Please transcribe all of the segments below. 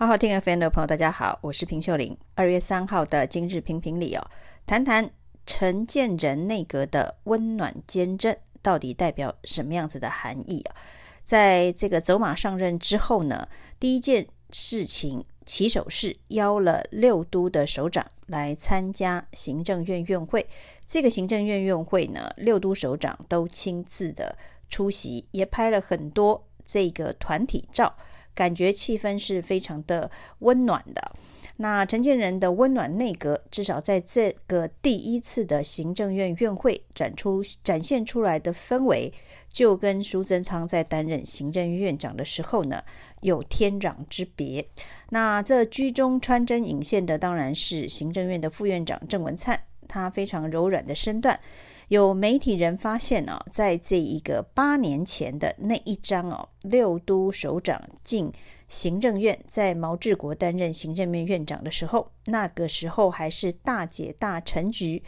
好好听 FM 的朋友，大家好，我是平秀玲。二月三号的今日评评里哦，谈谈陈建仁内阁的温暖监政到底代表什么样子的含义啊？在这个走马上任之后呢，第一件事情起手是邀了六都的首长来参加行政院院会。这个行政院院会呢，六都首长都亲自的出席，也拍了很多这个团体照。感觉气氛是非常的温暖的。那陈建仁的温暖内阁，至少在这个第一次的行政院院会展出展现出来的氛围，就跟苏贞昌在担任行政院院长的时候呢，有天壤之别。那这居中穿针引线的，当然是行政院的副院长郑文灿，他非常柔软的身段。有媒体人发现哦，在这一个八年前的那一张哦，六都首长进行政院，在毛治国担任行政院院长的时候，那个时候还是大姐大陈菊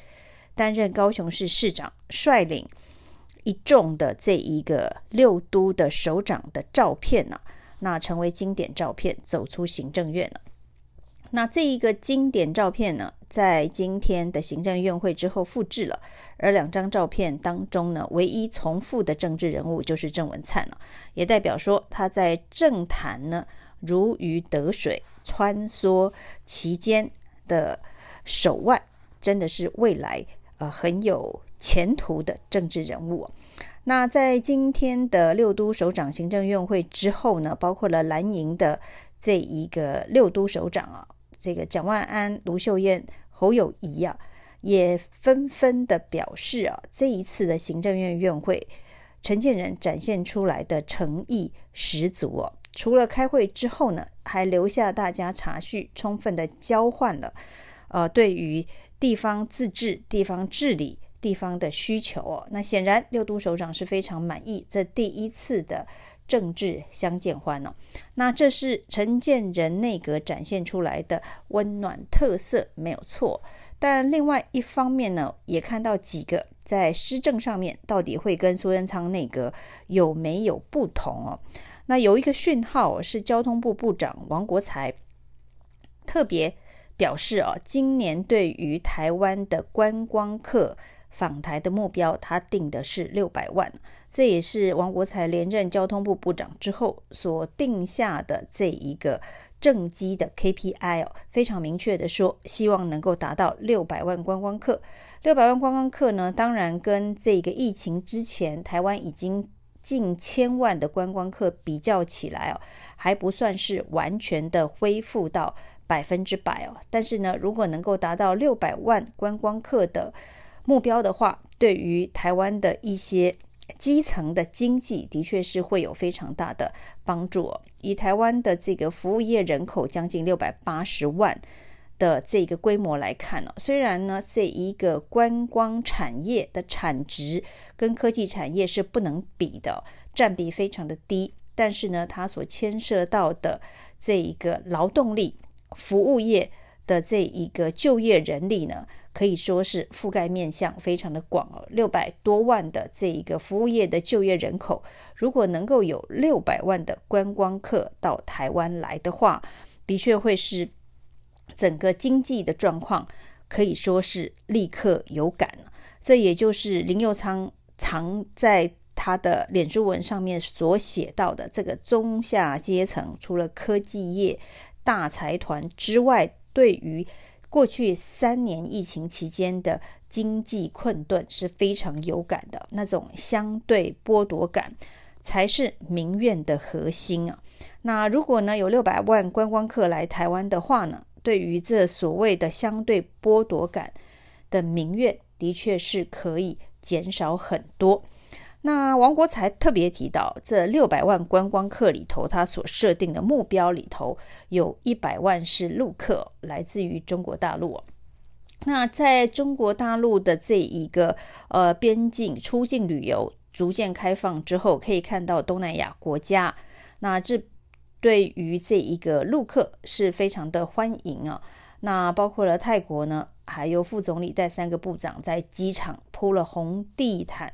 担任高雄市市长，率领一众的这一个六都的首长的照片呢，那成为经典照片，走出行政院了。那这一个经典照片呢，在今天的行政院会之后复制了，而两张照片当中呢，唯一重复的政治人物就是郑文灿了，也代表说他在政坛呢如鱼得水，穿梭其间的手腕，真的是未来呃很有前途的政治人物。那在今天的六都首长行政院会之后呢，包括了蓝营的这一个六都首长啊。这个蒋万安、卢秀燕、侯友宜啊，也纷纷的表示啊，这一次的行政院院会，陈建仁展现出来的诚意十足哦。除了开会之后呢，还留下大家茶叙，充分的交换了呃，对于地方自治、地方治理、地方的需求哦。那显然六都首长是非常满意这第一次的。政治相见欢哦，那这是陈建仁内阁展现出来的温暖特色，没有错。但另外一方面呢，也看到几个在施政上面到底会跟苏贞昌内阁有没有不同哦。那有一个讯号是交通部部长王国材特别表示哦，今年对于台湾的观光客。访台的目标，他定的是六百万，这也是王国材连任交通部部长之后所定下的这一个政绩的 KPI，非常明确的说，希望能够达到六百万观光客。六百万观光客呢，当然跟这个疫情之前台湾已经近千万的观光客比较起来哦，还不算是完全的恢复到百分之百哦。但是呢，如果能够达到六百万观光客的目标的话，对于台湾的一些基层的经济，的确是会有非常大的帮助。以台湾的这个服务业人口将近六百八十万的这个规模来看呢，虽然呢这一个观光产业的产值跟科技产业是不能比的，占比非常的低，但是呢，它所牵涉到的这一个劳动力服务业的这一个就业人力呢，可以说是覆盖面向非常的广哦，六百多万的这一个服务业的就业人口，如果能够有六百万的观光客到台湾来的话，的确会是整个经济的状况可以说是立刻有感。这也就是林佑昌常在他的脸书文上面所写到的，这个中下阶层除了科技业大财团之外，对于过去三年疫情期间的经济困顿是非常有感的，那种相对剥夺感才是民怨的核心啊。那如果呢有六百万观光客来台湾的话呢，对于这所谓的相对剥夺感的民怨，的确是可以减少很多。那王国材特别提到，这六百万观光客里头，他所设定的目标里头，有一百万是陆客，来自于中国大陆。那在中国大陆的这一个呃边境出境旅游逐渐开放之后，可以看到东南亚国家，那这对于这一个陆客是非常的欢迎啊。那包括了泰国呢，还有副总理带三个部长在机场铺了红地毯。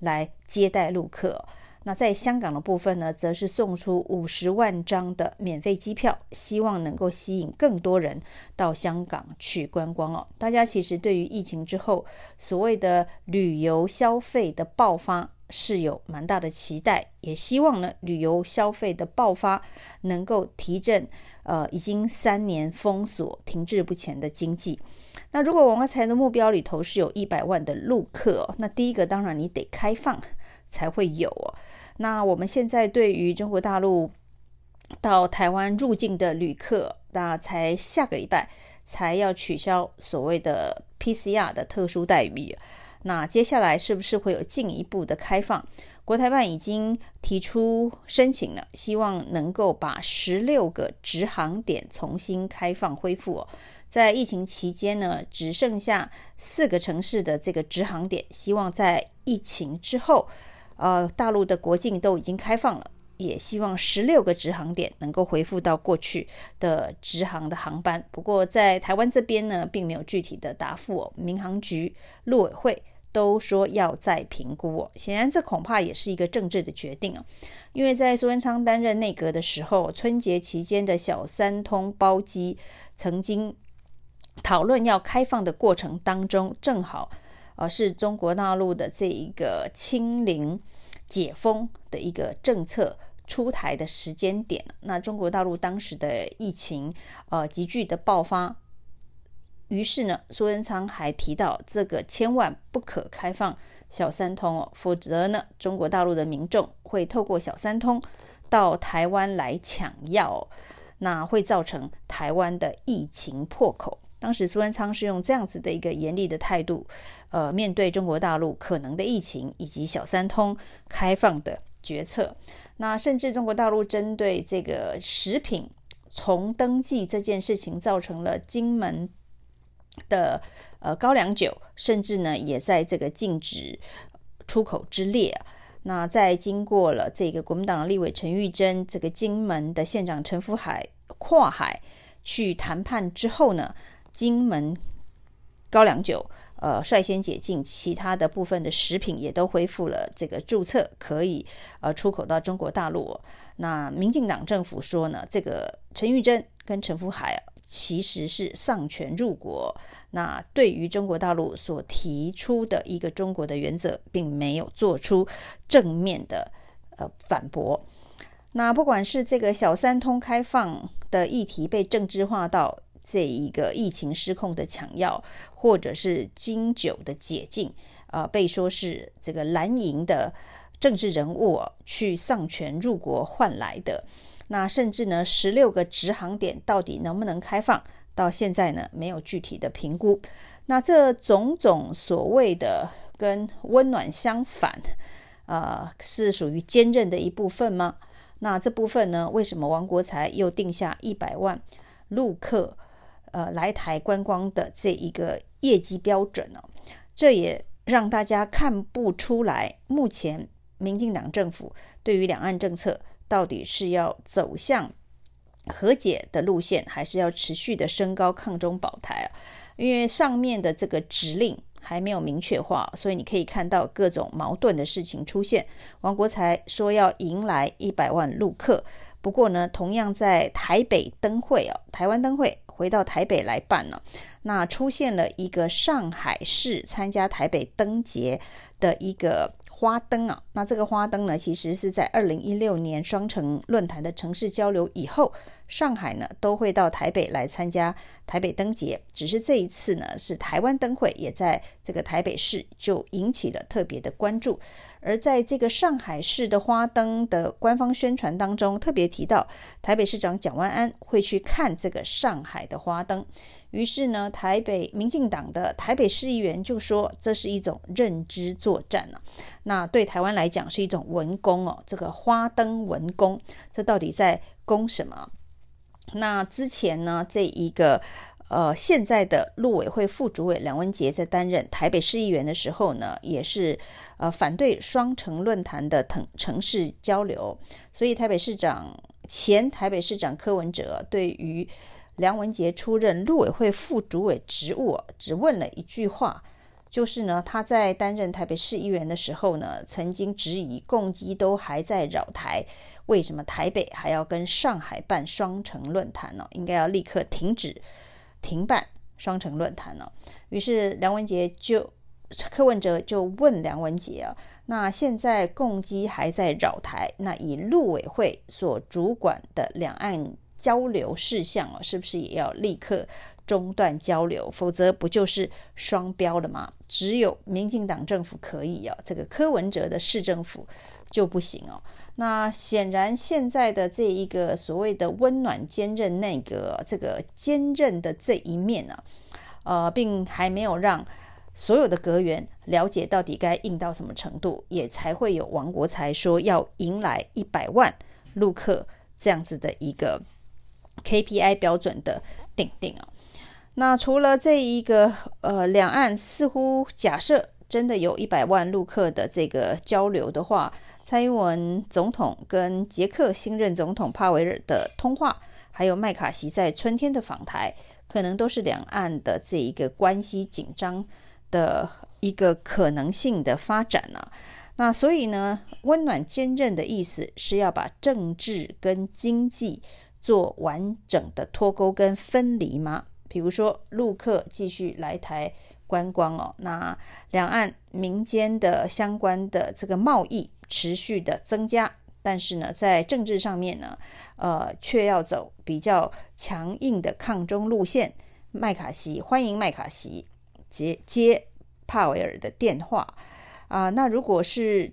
来接待陆客，那在香港的部分呢，则是送出五十万张的免费机票，希望能够吸引更多人到香港去观光哦。大家其实对于疫情之后所谓的旅游消费的爆发是有蛮大的期待，也希望呢旅游消费的爆发能够提振呃已经三年封锁停滞不前的经济。那如果王国材的目标里头是有一百万的陆客哦，那第一个当然你得开放才会有哦。那我们现在对于中国大陆到台湾入境的旅客，那才下个礼拜才要取消所谓的 PCR 的特殊待遇。那接下来是不是会有进一步的开放？国台办已经提出申请了，希望能够把十六个直航点重新开放恢复哦。在疫情期间呢，只剩下四个城市的这个直航点，希望在疫情之后。呃，大陆的国境都已经开放了，也希望十六个直航点能够恢复到过去的直航的航班。不过，在台湾这边呢，并没有具体的答复哦。民航局、陆委会都说要再评估哦。显然，这恐怕也是一个政治的决定哦。因为在苏贞昌担任内阁的时候，春节期间的小三通包机曾经讨论要开放的过程当中，正好。而是中国大陆的这一个清零解封的一个政策出台的时间点。那中国大陆当时的疫情呃急剧的爆发，于是呢，苏贞昌还提到这个千万不可开放小三通哦，否则呢，中国大陆的民众会透过小三通到台湾来抢药，那会造成台湾的疫情破口。当时苏贞昌是用这样子的一个严厉的态度，呃，面对中国大陆可能的疫情以及小三通开放的决策。那甚至中国大陆针对这个食品重登记这件事情，造成了金门的呃高粱酒，甚至呢也在这个禁止出口之列。那在经过了这个国民党立委陈玉珍，这个金门的县长陈福海跨海去谈判之后呢，金门高粱酒，呃，率先解禁，其他的部分的食品也都恢复了这个注册，可以呃出口到中国大陆。那民进党政府说呢，这个陈玉珍跟陈福海其实是丧权辱国。那对于中国大陆所提出的一个中国的原则，并没有做出正面的呃反驳。那不管是这个小三通开放的议题被政治化到。这一个疫情失控的抢药，或者是金九的解禁，啊、被说是这个蓝营的政治人物、去丧权入国换来的。那甚至呢，十六个直航点到底能不能开放，到现在呢没有具体的评估。那这种种所谓的跟温暖相反，啊、呃，是属于坚韧的一部分吗？那这部分呢，为什么王国材又定下一百万陆客？呃，来台观光的这一个业绩标准呢、哦，这也让大家看不出来，目前民进党政府对于两岸政策到底是要走向和解的路线，还是要持续的升高抗中保台啊？因为上面的这个指令还没有明确化，所以你可以看到各种矛盾的事情出现。王国材说要迎来一百万陆客，不过呢，同样在台北灯会哦，台湾灯会。回到台北来办了，那出现了一个上海市参加台北灯节的一个花灯啊，那这个花灯呢，其实是在二零一六年双城论坛的城市交流以后，上海呢都会到台北来参加台北灯节，只是这一次呢是台湾灯会也在这个台北市，就引起了特别的关注。而在这个上海市的花灯的官方宣传当中，特别提到台北市长蒋万安会去看这个上海的花灯。于是呢，台北民进党的台北市议员就说，这是一种认知作战啊。那对台湾来讲是一种文攻哦，这个花灯文攻，这到底在攻什么？那之前呢，这一个。呃，现在的陆委会副主委梁文杰在担任台北市议员的时候呢，也是呃反对双城论坛的城城市交流，所以台北市长前台北市长柯文哲对于梁文杰出任陆委会副主委职务，只问了一句话，就是呢，他在担任台北市议员的时候呢，曾经质疑共机都还在扰台，为什么台北还要跟上海办双城论坛呢？应该要立刻停止停办双城论坛呢？于是梁文杰就柯文哲就问梁文杰啊，那现在共机还在扰台，那以陆委会所主管的两岸交流事项哦，是不是也要立刻中断交流？否则不就是双标了吗？只有民进党政府可以哦，这个柯文哲的市政府就不行哦。那显然现在的这一个所谓的温暖坚韧内阁，这个坚韧的这一面呢，呃，并还没有让所有的阁员了解到底该硬到什么程度，也才会有王国材说要迎来一百万陆客这样子的一个。KPI 标准的定定啊，那除了这一个呃，两岸似乎假设真的有一百万陆客的这个交流的话，蔡英文总统跟捷克新任总统帕维尔的通话，还有麦卡锡在春天的访台，可能都是两岸的这一个关系紧张的一个可能性的发展啊。那所以呢，温暖坚韧的意思是要把政治跟经济。做完整的脱钩跟分离吗？比如说陆客继续来台观光哦，那两岸民间的相关的这个贸易持续的增加，但是呢，在政治上面呢，呃，却要走比较强硬的抗中路线。麦卡锡欢迎麦卡锡接接帕维尔的电话啊，那如果是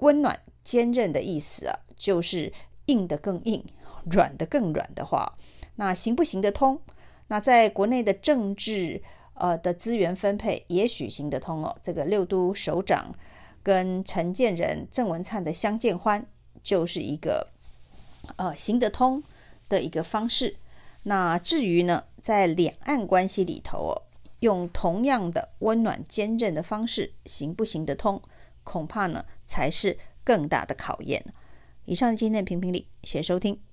温暖坚韧的意思啊，就是硬的更硬。软的更软的话，那行不行得通？那在国内的政治呃的资源分配，也许行得通哦。这个六都首长跟陈建仁、郑文灿的相见欢，就是一个呃行得通的一个方式。那至于呢，在两岸关系里头哦，用同样的温暖坚韧的方式，行不行得通？恐怕呢才是更大的考验。以上今天的评评理，谢谢收听。